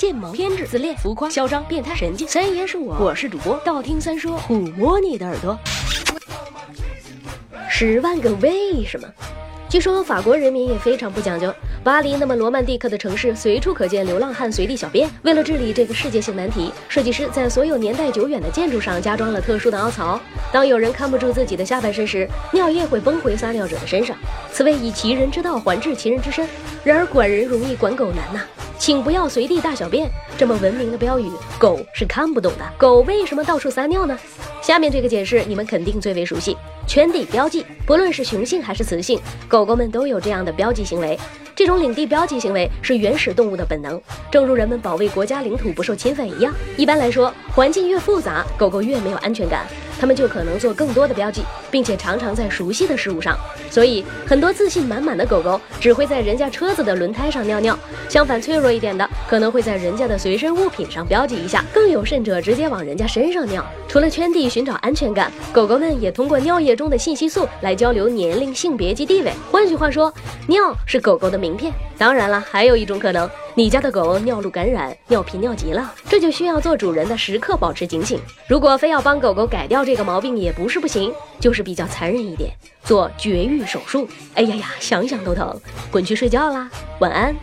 贱萌、偏执、自恋、浮夸、嚣张、变态、神经。三爷是我，我是主播，道听三说，抚摸你的耳朵。十万个为什么？据说法国人民也非常不讲究。巴黎那么罗曼蒂克的城市，随处可见流浪汉随地小便。为了治理这个世界性难题，设计师在所有年代久远的建筑上加装了特殊的凹槽。当有人看不住自己的下半身时，尿液会崩回撒尿者的身上。此谓以其人之道还治其人之身。然而管人容易管狗难呐。请不要随地大小便，这么文明的标语，狗是看不懂的。狗为什么到处撒尿呢？下面这个解释你们肯定最为熟悉：圈地标记。不论是雄性还是雌性，狗狗们都有这样的标记行为。这种领地标记行为是原始动物的本能，正如人们保卫国家领土不受侵犯一样。一般来说，环境越复杂，狗狗越没有安全感。它们就可能做更多的标记，并且常常在熟悉的事物上。所以，很多自信满满的狗狗只会在人家车子的轮胎上尿尿。相反，脆弱一点的可能会在人家的随身物品上标记一下。更有甚者，直接往人家身上尿。除了圈地寻找安全感，狗狗们也通过尿液中的信息素来交流年龄、性别及地位。换句话说，尿是狗狗的名片。当然了，还有一种可能，你家的狗尿路感染、尿频尿急了，这就需要做主人的时刻保持警醒。如果非要帮狗狗改掉这个毛病，也不是不行，就是比较残忍一点，做绝育手术。哎呀呀，想想都疼，滚去睡觉啦，晚安。